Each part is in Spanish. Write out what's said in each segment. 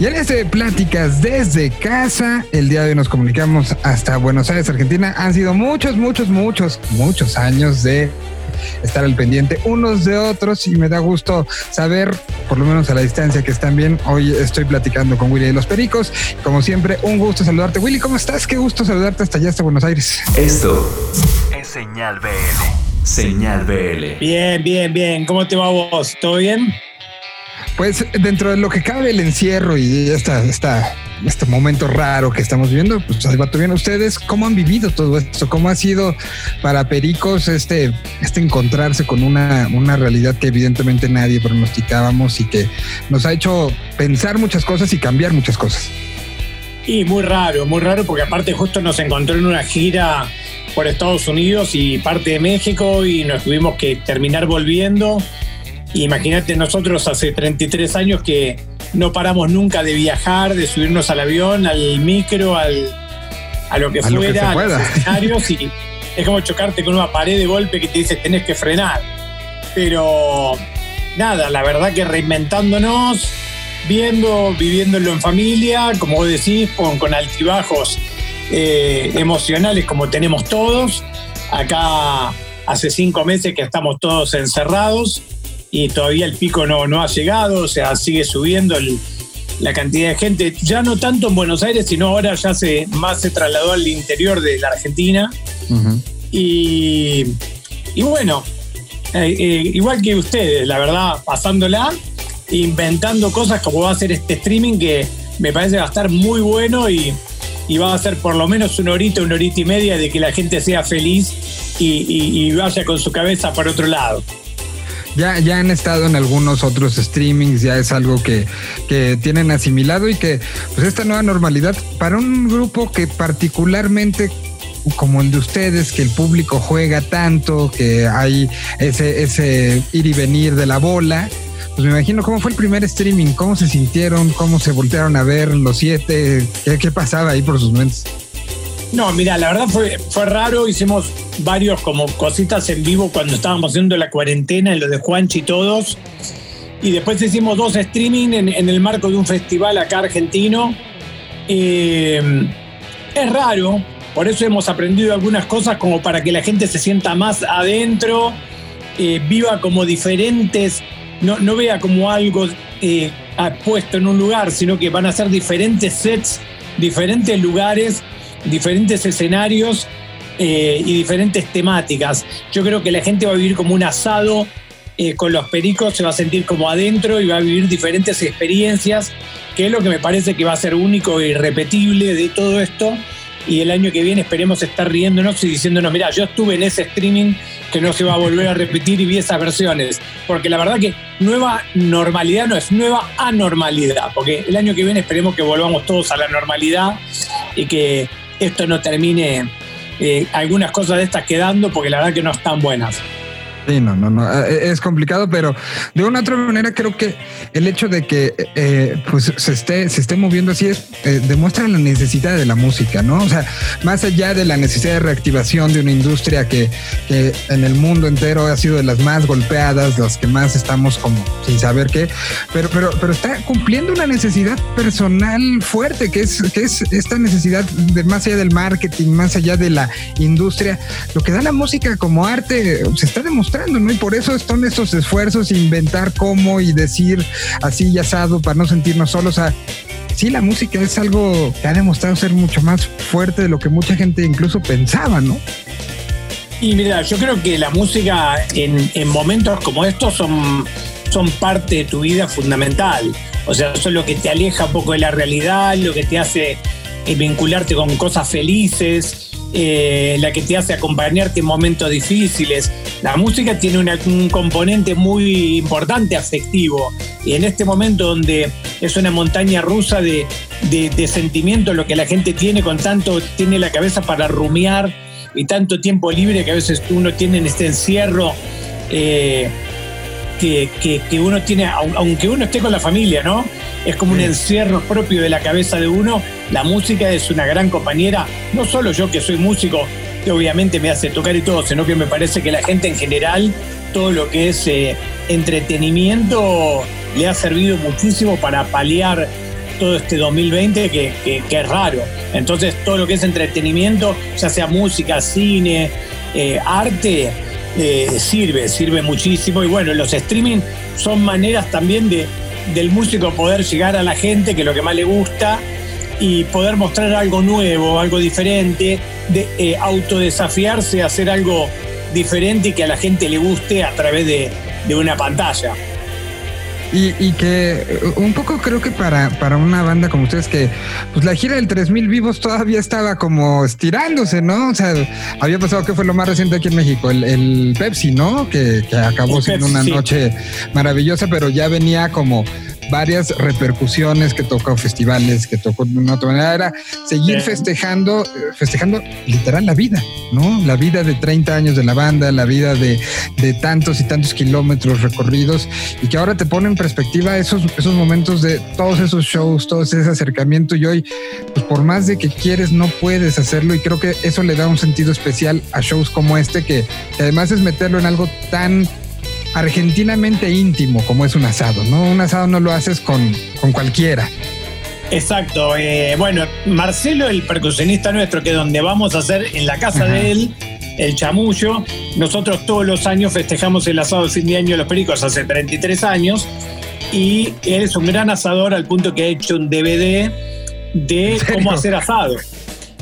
Y en este Pláticas desde casa, el día de hoy nos comunicamos hasta Buenos Aires, Argentina. Han sido muchos, muchos, muchos, muchos años de estar al pendiente unos de otros y me da gusto saber, por lo menos a la distancia, que están bien. Hoy estoy platicando con Willy de los Pericos. Como siempre, un gusto saludarte. Willy, ¿cómo estás? Qué gusto saludarte hasta allá, hasta Buenos Aires. Esto es Señal BL. Señal BL. Bien, bien, bien. ¿Cómo te va vos? ¿Todo bien? Pues dentro de lo que cabe el encierro y esta, esta, este momento raro que estamos viviendo, pues va bien. ¿Ustedes cómo han vivido todo esto? ¿Cómo ha sido para Pericos este, este encontrarse con una, una realidad que evidentemente nadie pronosticábamos y que nos ha hecho pensar muchas cosas y cambiar muchas cosas? Y muy raro, muy raro, porque aparte justo nos encontró en una gira por Estados Unidos y parte de México y nos tuvimos que terminar volviendo Imagínate nosotros hace 33 años que no paramos nunca de viajar, de subirnos al avión, al micro, al, a lo que fuera, a los escenarios y es como chocarte con una pared de golpe que te dice tenés que frenar. Pero nada, la verdad que reinventándonos, viendo, viviéndolo en familia, como vos decís, con, con altibajos eh, emocionales como tenemos todos. Acá hace cinco meses que estamos todos encerrados y todavía el pico no, no ha llegado, o sea, sigue subiendo la cantidad de gente, ya no tanto en Buenos Aires, sino ahora ya se, más se trasladó al interior de la Argentina. y, y, bueno, eh, eh, igual que ustedes, la verdad, pasándola, inventando cosas como va a ser este streaming que me parece va a estar muy bueno y, y va a ser por lo menos una horita, una horita y media de que la gente sea feliz y, y vaya con su cabeza para otro lado ya, ya han estado en algunos otros streamings, ya es algo que, que tienen asimilado y que pues esta nueva normalidad para un grupo que particularmente como el de ustedes, que el público juega tanto, que hay ese, ese ir y venir de la bola, pues me imagino cómo fue el primer streaming, cómo se sintieron, cómo se voltearon a ver los siete, qué, qué pasaba ahí por sus mentes. No, mira, la verdad fue, fue raro. Hicimos varios como cositas en vivo cuando estábamos haciendo la cuarentena, en lo de Juanchi y todos. Y después hicimos dos streaming en, el marco de un festival acá argentino. Eh, es raro, por eso hemos aprendido algunas cosas como para que la gente se sienta más adentro, eh, viva como diferentes, no, no vea como algo eh, puesto en un lugar, sino que van a ser diferentes sets, diferentes lugares diferentes escenarios eh, y diferentes temáticas. Yo creo que la gente va a vivir como un asado eh, con los pericos, se va a sentir como adentro y va a vivir diferentes experiencias, que es lo que me parece que va a ser único e irrepetible de todo esto. Y el año que viene esperemos estar riéndonos y diciéndonos, mira, yo estuve en ese streaming que no se va a volver a repetir y vi esas versiones. Porque la verdad que nueva normalidad no es nueva anormalidad, porque el año que viene esperemos que volvamos todos a la normalidad y que esto no termine eh, algunas cosas de estas quedando porque la verdad que no están buenas. Sí, no, no, no. Eh, es complicado, pero de una otra manera creo que el hecho de que eh, pues se esté, se esté moviendo así es, eh, demuestra la necesidad de la música, ¿no? O sea, más allá de la necesidad de reactivación de una industria que, que en el mundo entero ha sido de las más golpeadas, las que más estamos como sin saber qué, pero, pero, pero está cumpliendo una necesidad personal fuerte, que es, que es esta necesidad de más allá del marketing, más allá de la industria, lo que da la música como arte se está demostrando ¿no? Y por eso están estos esfuerzos, inventar cómo y decir así y asado para no sentirnos solos. O sea, sí, la música es algo que ha demostrado ser mucho más fuerte de lo que mucha gente incluso pensaba, ¿no? Y mira, yo creo que la música en, en momentos como estos son, son parte de tu vida fundamental. O sea, es lo que te aleja un poco de la realidad, lo que te hace vincularte con cosas felices, eh, la que te hace acompañarte en momentos difíciles. La música tiene un componente muy importante afectivo y en este momento donde es una montaña rusa de, de, sentimientos, lo que la gente tiene con tanto, tiene la cabeza para rumiar y tanto tiempo libre que a veces uno tiene en este encierro. Eh, que, que, uno tiene, aunque uno esté con la familia, ¿no? Es como un encierro propio de la cabeza de uno. La música es una gran compañera, no solo yo que soy músico, que obviamente me hace tocar y todo, sino que me parece que la gente en general, todo lo que es eh, entretenimiento, le ha servido muchísimo para paliar todo este 2020 que, que, es raro. Entonces todo lo que es entretenimiento, ya sea música, cine, eh, arte, eh, sirve, sirve muchísimo. Y bueno, los streaming son maneras también de, del músico poder llegar a la gente, que es lo que más le gusta, y poder mostrar algo nuevo, algo diferente, de eh, autodesafiarse hacer algo diferente y que a la gente le guste a través de, de una pantalla. Y, que eh, un poco creo que para, para una banda como ustedes que pues la gira del 3000 vivos todavía estaba como estirándose, ¿no? O sea, había pasado que fue lo más reciente aquí en México, el, Pepsi, ¿no? Que, acabó siendo una noche maravillosa, pero ya venía como varias repercusiones que tocó festivales, que tocó de una otra manera, era seguir festejando, festejando literal la vida, ¿no? La vida de 30 años de la banda, la vida de, de tantos y tantos kilómetros recorridos y que ahora te pone en perspectiva esos, esos momentos de todos esos shows, todo ese acercamiento y hoy, pues por más de que quieres, no puedes hacerlo y creo que eso le da un sentido especial a shows como este que además es meterlo en algo tan argentinamente íntimo como es un asado, ¿no? Un asado no lo haces con, con cualquiera. Exacto. Eh, bueno, Marcelo, el percusionista nuestro, que donde vamos a hacer en la casa de él, el chamullo, nosotros todos los años festejamos el asado de fin de año de los pericos hace 33 años y él es un gran asador al punto que ha hecho un DVD de cómo hacer asado.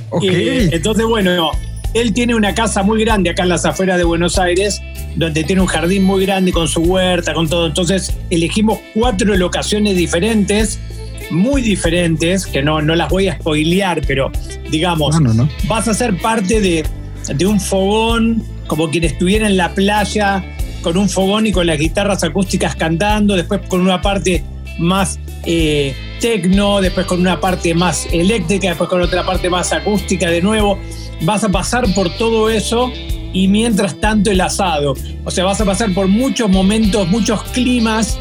Okay. entonces, bueno, él tiene una casa muy grande acá en las afueras de Buenos Aires, donde tiene un jardín muy grande con su huerta, con todo. Entonces elegimos cuatro locaciones diferentes, muy diferentes, que no, no las voy a spoilear, pero digamos, vas a ser parte de, un fogón, como quien estuviera en la playa, con un fogón y con las guitarras acústicas cantando, después con una parte más eh, tecno, después con una parte más eléctrica, después con otra parte más acústica de nuevo vas a pasar por todo eso y mientras tanto el asado. O sea, vas a pasar por muchos momentos, muchos climas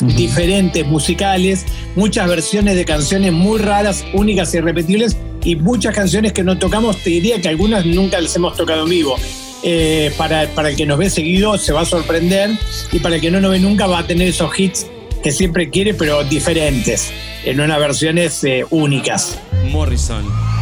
diferentes, musicales, muchas versiones de canciones muy raras, únicas y irrepetibles y muchas canciones que no tocamos, te diría que algunas nunca las hemos tocado en vivo. Eh, para, para el que nos ve seguido se va a sorprender y para el que no nos ve nunca va a tener esos hits que siempre quiere, pero diferentes, en unas versiones eh, únicas. Morrison.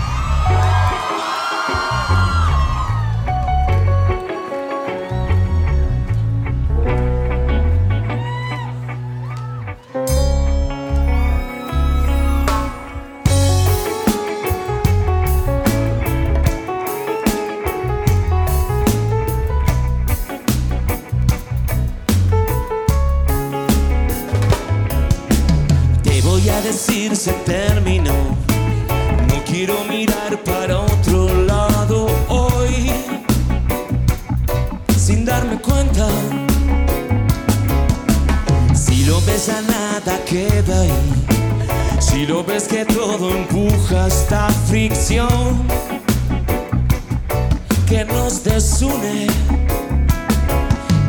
Se terminó. No quiero mirar para otro lado hoy, sin darme cuenta. Si lo ves a nada queda ahí. Si lo ves que todo empuja esta fricción que nos desune,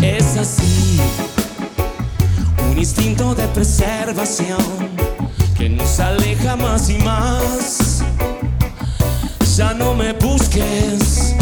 es así, un instinto de preservación que nos aleja más y más. Ya no me busques.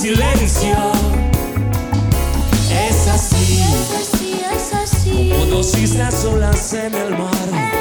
Una y otra vez a crear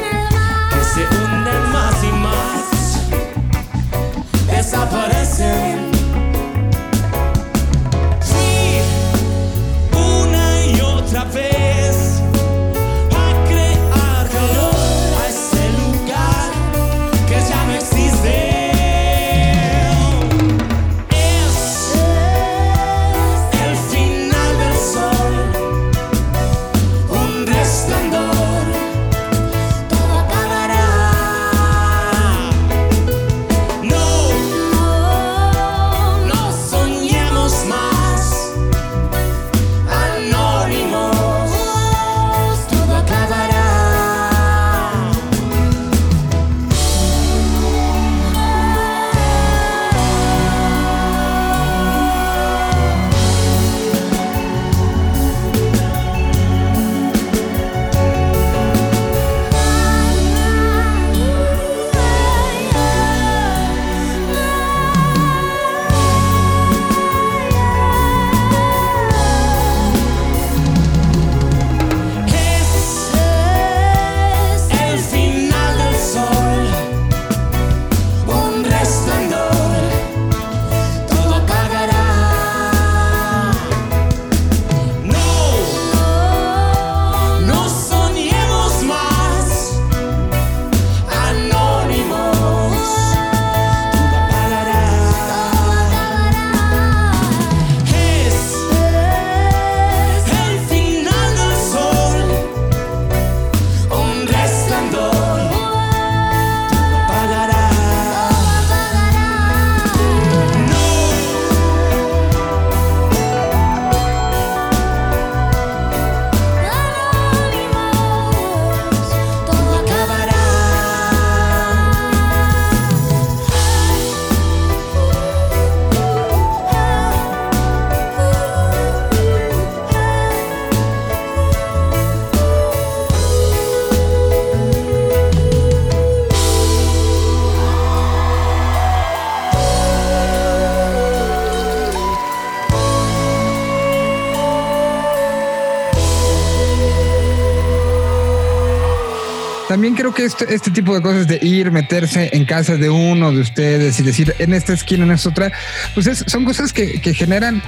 también creo que este, este tipo de cosas de ir, meterse en casa de uno de ustedes y decir en esta esquina, en esta otra, pues son cosas que, generan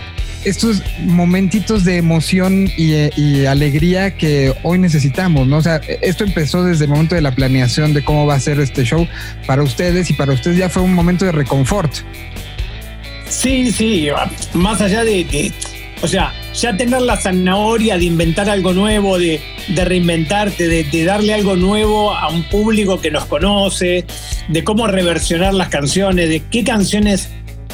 estos momentitos de emoción y, alegría que hoy necesitamos, ¿no? O sea, esto empezó desde el momento de la planeación de cómo va a ser este show para ustedes y para ustedes ya fue un momento de reconfort. Sí, sí, más allá de, o sea, ya tener la zanahoria de inventar algo nuevo, de, reinventarte, de, darle algo nuevo a un público que nos conoce, de cómo reversionar las canciones, de qué canciones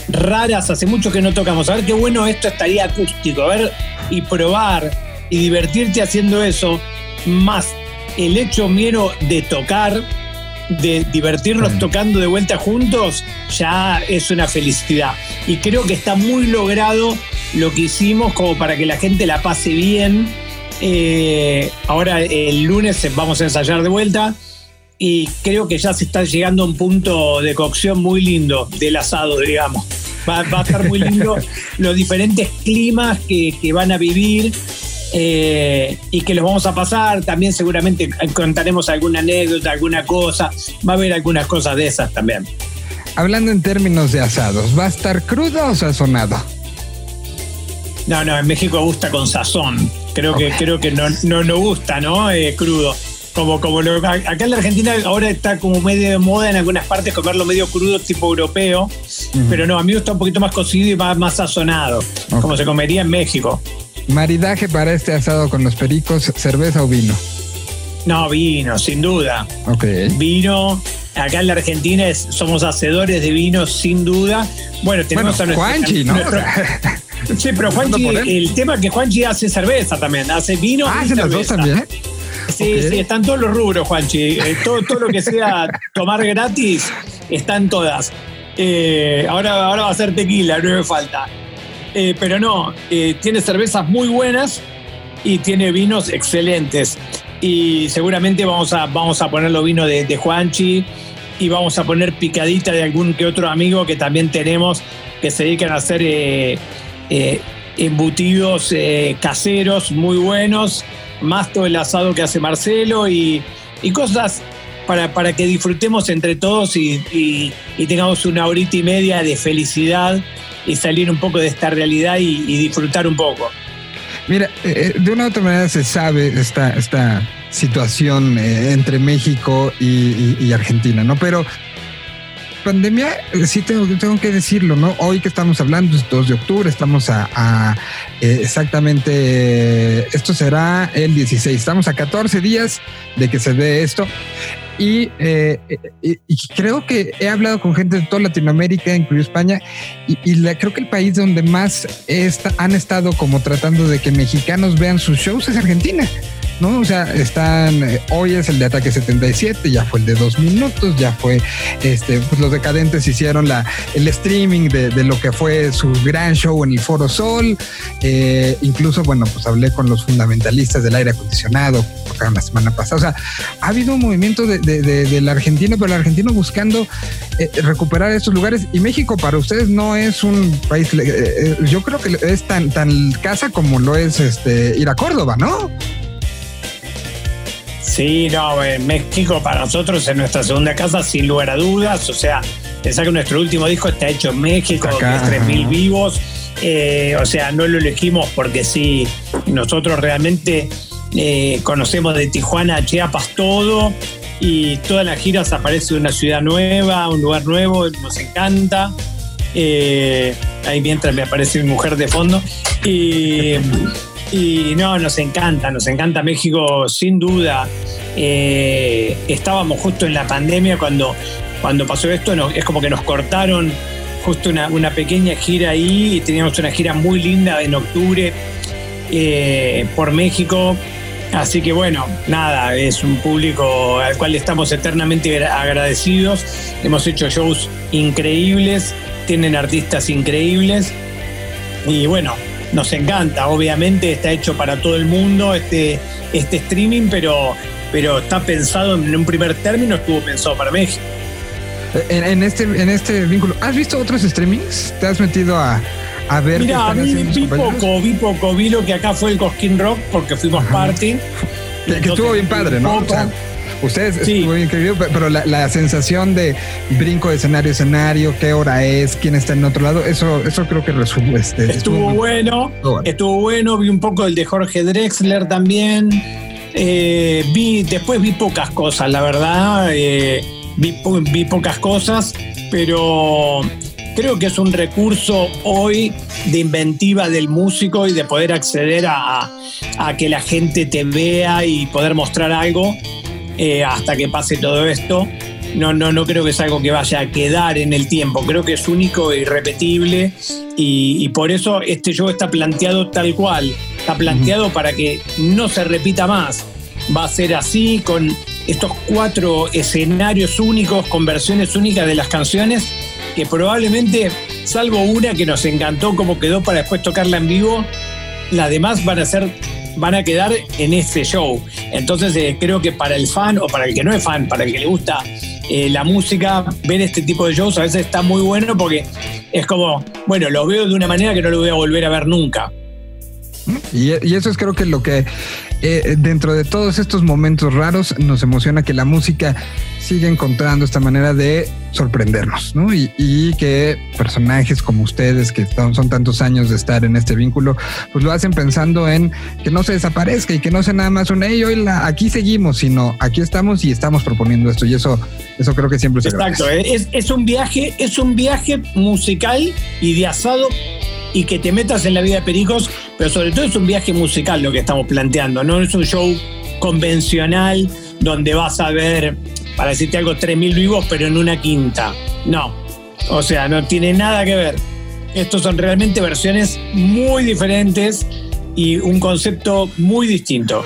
raras hace mucho que no tocamos. A ver qué bueno esto estaría acústico, a ver y probar y divertirte haciendo eso, más el hecho mero de tocar, de divertirnos tocando de vuelta juntos, ya es una felicidad. Y creo que está muy logrado lo que hicimos como para que la gente la pase bien. Eh, ahora el lunes vamos a ensayar de vuelta y creo que ya se está llegando a un punto de cocción muy lindo del asado, digamos. Va, a estar muy lindo los diferentes climas que, van a vivir eh, y que los vamos a pasar. También seguramente contaremos alguna anécdota, alguna cosa. Va a haber algunas cosas de esas también. Hablando en términos de asados, ¿va a estar crudo o sazonado? No, no, en México gusta con sazón. Creo que, creo que no, no, no gusta, ¿no? Eh, crudo. Como, como acá en la Argentina ahora está como medio de moda en algunas partes comerlo medio crudo, tipo europeo. Pero no, a mí me gusta un poquito más cocido y más, más sazonado, como se comería en México. Maridaje para este asado con los pericos, cerveza o vino. No, vino, sin duda. Ok. Vino. Acá en la Argentina somos hacedores de vino, sin duda. Bueno, tenemos a nuestro, Juanchi, ¿no? Sí, pero Juanchi, el tema es que Juanchi hace cerveza también, hace vino. Ah, hace las dos también. Sí, sí, están todos los rubros, Juanchi. Eh, todo, todo lo que sea tomar gratis, están todas. Eh, ahora, ahora va a ser tequila, no me falta. Eh, pero no, tiene cervezas muy buenas y tiene vinos excelentes. Y seguramente vamos a, vamos a poner los vinos de, Juanchi y vamos a poner picadita de algún que otro amigo que también tenemos que se dedican a hacer eh, embutidos eh, caseros muy buenos, más todo el asado que hace Marcelo y, cosas para, para, que disfrutemos entre todos y, tengamos una horita y media de felicidad y salir un poco de esta realidad y, disfrutar un poco. Mira, eh, de una u otra manera se sabe esta, esta situación entre México y, Argentina, ¿no? Pero pandemia, eh, sí tengo, que decirlo, ¿no? Hoy que estamos hablando, es 2 de octubre, estamos a, eh, exactamente, esto será el 16, estamos a 14 días de que se ve esto. Y, eh, y, creo que he hablado con gente de toda Latinoamérica, incluido España, y, creo que el país donde más han estado como tratando de que mexicanos vean sus shows es Argentina. ¿No? O sea, están, eh, hoy es el de Ataque 77, ya fue el de dos minutos, ya fue, este, pues los decadentes hicieron la, el streaming de, lo que fue su gran show en el Foro Sol, eh, incluso, bueno, pues hablé con los fundamentalistas del aire acondicionado, tocaron la semana pasada, o sea, ha habido un movimiento de, del argentino, pero el argentino buscando eh, recuperar estos lugares y México para ustedes no es un país, yo creo que es tan, tan casa como lo es este, ir a Córdoba, ¿no? Sí, no, en México para nosotros es nuestra segunda casa, sin lugar a dudas. O sea, pensar que nuestro último disco está hecho en México, Acá, que es 3.000 vivos. Eh, o sea, no lo elegimos porque sí, nosotros realmente eh, conocemos de Tijuana a Chiapas todo y todas las giras aparece una ciudad nueva, un lugar nuevo, nos encanta. Eh, ahí mientras me aparece mi mujer de fondo. Y y no, nos encanta, nos encanta México sin duda. Eh, estábamos justo en la pandemia cuando, cuando pasó esto, es como que nos cortaron justo una, pequeña gira ahí y teníamos una gira muy linda en octubre eh, por México. Así que bueno, nada, es un público al cual estamos eternamente agradecidos. Hemos hecho shows increíbles, tienen artistas increíbles. Y bueno, nos encanta. Obviamente está hecho para todo el mundo este, este streaming, pero, pero está pensado en un primer término, estuvo pensado para México. En, este, en este vínculo, ¿has visto otros streamings? ¿Te has metido a, a ver? Mira, a mí vi poco, vi poco, vi lo que acá fue el Cosquín Rock porque fuimos party. Que, estuvo bien padre, ¿no? Ustedes estuvo bien querido, pero la, sensación de brinco de escenario a escenario, qué hora es, quién está en otro lado, eso, eso creo que resume. Este, estuvo, bueno, estuvo bueno, vi un poco el de Jorge Drexler también. Eh, vi, después vi pocas cosas, la verdad. Eh, vi, vi pocas cosas, pero creo que es un recurso hoy de inventiva del músico y de poder acceder a, que la gente te vea y poder mostrar algo eh, hasta que pase todo esto. No, no, no creo que es algo que vaya a quedar en el tiempo. Creo que es único e irrepetible y, y por eso este show está planteado tal cual. Está planteado para que no se repita más. Va a ser así con estos cuatro escenarios únicos, con versiones únicas de las canciones que probablemente, salvo una que nos encantó como quedó para después tocarla en vivo, las demás van a ser van a quedar en este show. Entonces eh, creo que para el fan o para el que no es fan, para el que le gusta eh, la música, ver este tipo de shows a veces está muy bueno porque es como, bueno, lo veo de una manera que no lo voy a volver a ver nunca. Y, eso es creo que lo que eh, dentro de todos estos momentos raros nos emociona que la música siga encontrando esta manera de sorprendernos, ¿no? Y, que personajes como ustedes, que son, tantos años de estar en este vínculo, pues lo hacen pensando en que no se desaparezca y que no sea nada más un, hey, hoy la, aquí seguimos, sino aquí estamos y estamos proponiendo esto. Y eso, eso creo que siempre se Exacto, es, es un viaje, es un viaje musical y de asado y que te metas en la vida de Pericos, pero sobre todo es un viaje musical lo que estamos planteando, no es un show convencional donde vas a ver, para decirte algo, 3.000 vivos, pero en una quinta. No, o sea, no tiene nada que ver. Estos son realmente versiones muy diferentes y un concepto muy distinto.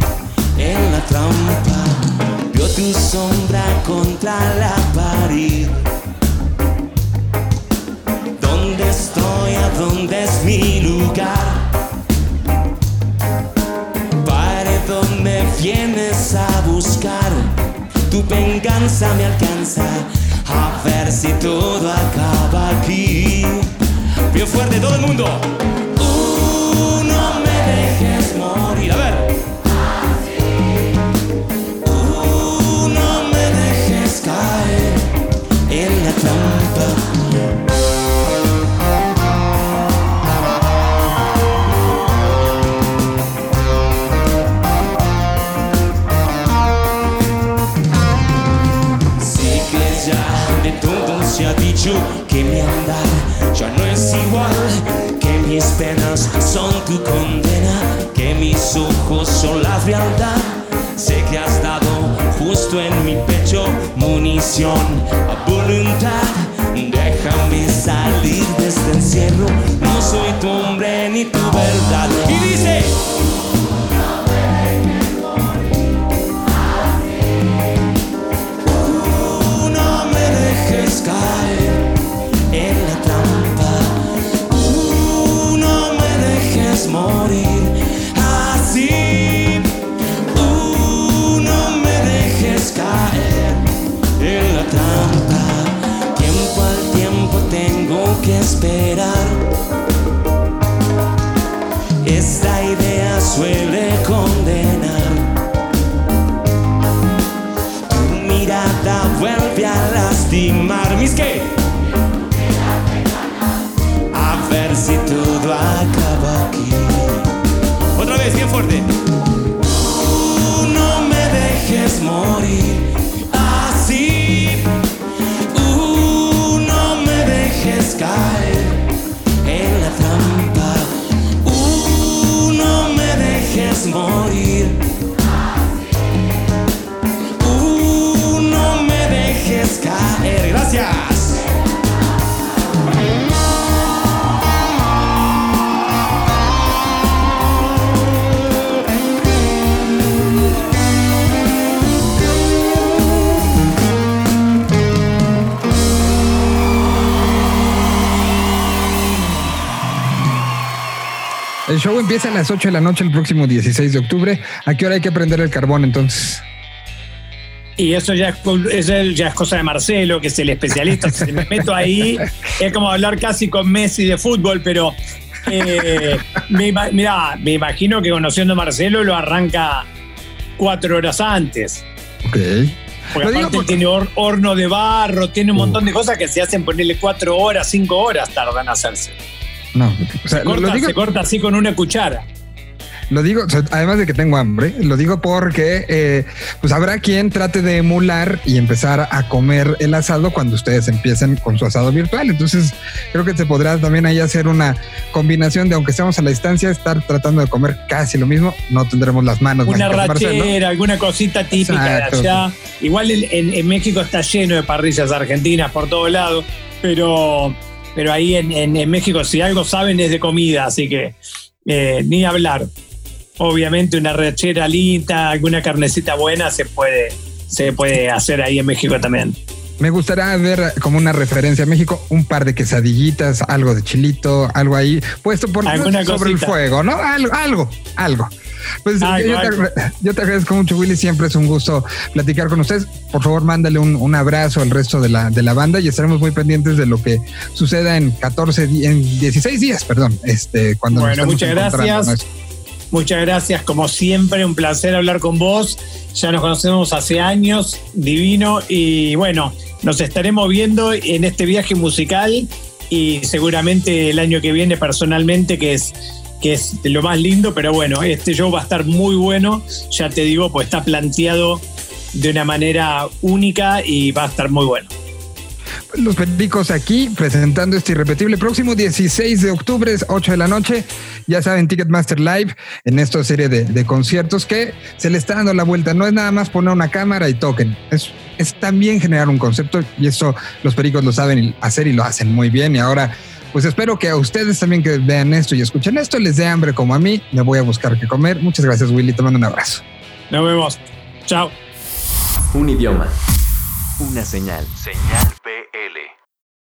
trampa. Vio tu sombra contra la pared. ¿Dónde estoy? ¿A dónde es mi lugar? vienes a buscar, tu venganza me alcanza, a ver si todo acaba aquí. Bien fuerte todo el mundo. Uh, que mi andar ya no es igual, que mis penas son tu condena, que mis ojos son la frialdad. Sé que has dado justo en mi pecho munición a voluntad. Ver si todo acaba aquí. Otra vez, bien fuerte. Tú no me dejes morir show empieza a las 8 de la noche el próximo 16 de octubre. ¿A qué hora hay que prender el carbón entonces? Y eso ya es, eso ya es cosa de Marcelo, que es el especialista. Si me meto ahí, es como hablar casi con Messi de fútbol, pero eh, me, mirá, me imagino que conociendo a Marcelo lo arranca cuatro horas antes. Ok. Porque Lo aparte porque- tiene hor- horno de barro, tiene un montón de cosas que se hacen ponerle cuatro horas, cinco horas tardan en hacerse. No, o sea, Se corta, lo digo, se corta así con una cuchara. lo digo, o sea, además de que tengo hambre, lo digo porque eh, pues habrá quien trate de emular y empezar a comer el asado cuando ustedes empiecen con su asado virtual. Entonces, creo que se podrá también ahí hacer una combinación de, aunque estemos a la distancia, estar tratando de comer casi lo mismo. No tendremos las manos Una Marcelo. rachera, alguna cosita típica Exacto. de allá. Igual en, en- en México está lleno de parrillas argentinas por todos lados, pero, pero ahí en, en- en México si algo saben es de comida, así que eh, ni hablar. Obviamente una rachera linda, alguna carnecita buena se puede, se puede hacer ahí en México también. Me gustaría ver como una referencia a México, un par de quesadillitas, algo de chilito, algo ahí puesto por sobre el fuego, ¿no? Algo, algo, algo. Pues Algo, yo, te, yo agradezco mucho, Willy. Siempre es un gusto platicar con ustedes. Por favor, mándale un, un abrazo al resto de la, de la banda y estaremos muy pendientes de lo que suceda en 14, di- en 16 días, perdón. Este, cuando Bueno, muchas gracias. ¿no? Muchas gracias, como siempre, un placer hablar con vos. Ya nos conocemos hace años, divino, y bueno, nos estaremos viendo en este viaje musical y seguramente el año que viene personalmente, que es, que es lo más lindo, pero bueno, este show va a estar muy bueno, ya te digo, pues está planteado de una manera única y va a estar muy bueno. Los Pericos aquí presentando este irrepetible próximo 16 de octubre, 8 de la noche. Ya saben, Ticketmaster Live en esta serie de, conciertos que se le está dando la vuelta. No es nada más poner una cámara y toquen. Es, es también generar un concepto y eso los Pericos lo saben hacer y lo hacen muy bien. Y ahora, pues espero que a ustedes también que vean esto y escuchen esto les dé hambre como a mí. Me voy a buscar qué comer. Muchas gracias, Willy. Te mando un abrazo. Nos vemos. Chao. Un idioma. Una señal. Señal